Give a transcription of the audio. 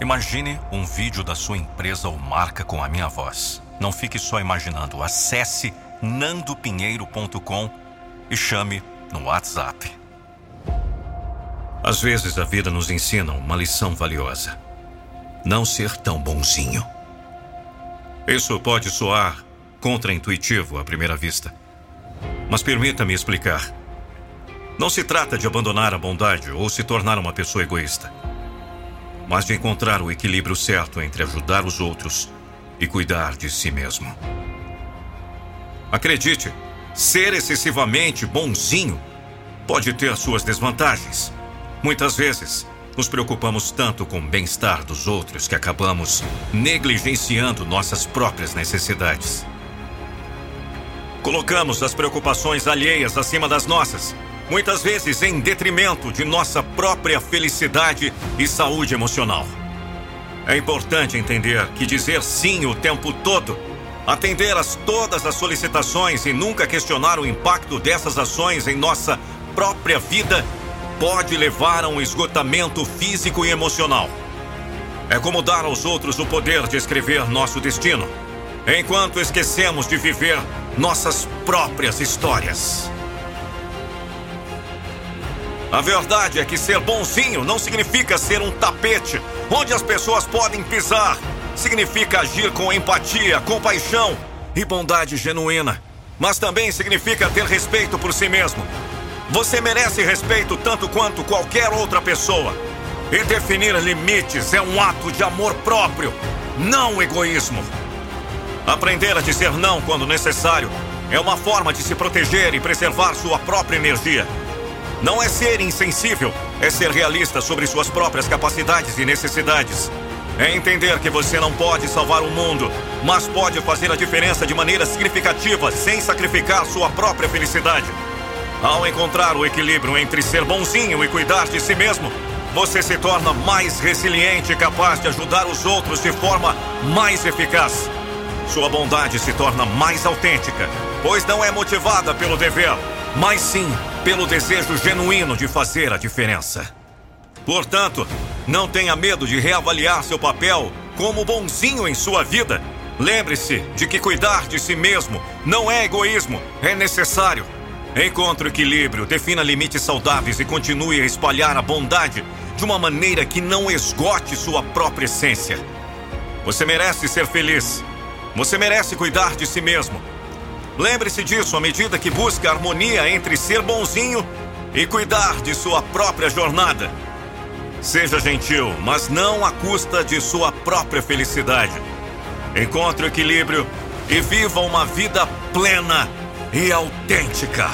Imagine um vídeo da sua empresa ou marca com a minha voz. Não fique só imaginando. Acesse nandopinheiro.com e chame no WhatsApp. Às vezes a vida nos ensina uma lição valiosa. Não ser tão bonzinho. Isso pode soar contraintuitivo à primeira vista. Mas permita-me explicar. Não se trata de abandonar a bondade ou se tornar uma pessoa egoísta, mas de encontrar o equilíbrio certo entre ajudar os outros e cuidar de si mesmo. Acredite, ser excessivamente bonzinho pode ter suas desvantagens. Muitas vezes, nos preocupamos tanto com o bem-estar dos outros que acabamos negligenciando nossas próprias necessidades. Colocamos as preocupações alheias acima das nossas, muitas vezes em detrimento de nossa própria felicidade e saúde emocional. É importante entender que dizer sim o tempo todo, atender a todas as solicitações e nunca questionar o impacto dessas ações em nossa própria vida pode levar a um esgotamento físico e emocional. É como dar aos outros o poder de escrever nosso destino, enquanto esquecemos de viver nossas próprias histórias. A verdade é que ser bonzinho não significa ser um tapete onde as pessoas podem pisar. Significa agir com empatia, compaixão e bondade genuína. Mas também significa ter respeito por si mesmo. Você merece respeito tanto quanto qualquer outra pessoa. E definir limites é um ato de amor próprio, não egoísmo. Aprender a dizer não quando necessário é uma forma de se proteger e preservar sua própria energia. Não é ser insensível, é ser realista sobre suas próprias capacidades e necessidades. É entender que você não pode salvar o mundo, mas pode fazer a diferença de maneira significativa sem sacrificar sua própria felicidade. Ao encontrar o equilíbrio entre ser bonzinho e cuidar de si mesmo, você se torna mais resiliente e capaz de ajudar os outros de forma mais eficaz. Sua bondade se torna mais autêntica, pois não é motivada pelo dever, mas sim pelo desejo genuíno de fazer a diferença. Portanto, não tenha medo de reavaliar seu papel como bonzinho em sua vida. Lembre-se de que cuidar de si mesmo não é egoísmo, é necessário. Encontre o equilíbrio, defina limites saudáveis e continue a espalhar a bondade de uma maneira que não esgote sua própria essência. Você merece ser feliz. Você merece cuidar de si mesmo. Lembre-se disso à medida que busca harmonia entre ser bonzinho e cuidar de sua própria jornada. Seja gentil, mas não à custa de sua própria felicidade. Encontre o equilíbrio e viva uma vida plena e autêntica.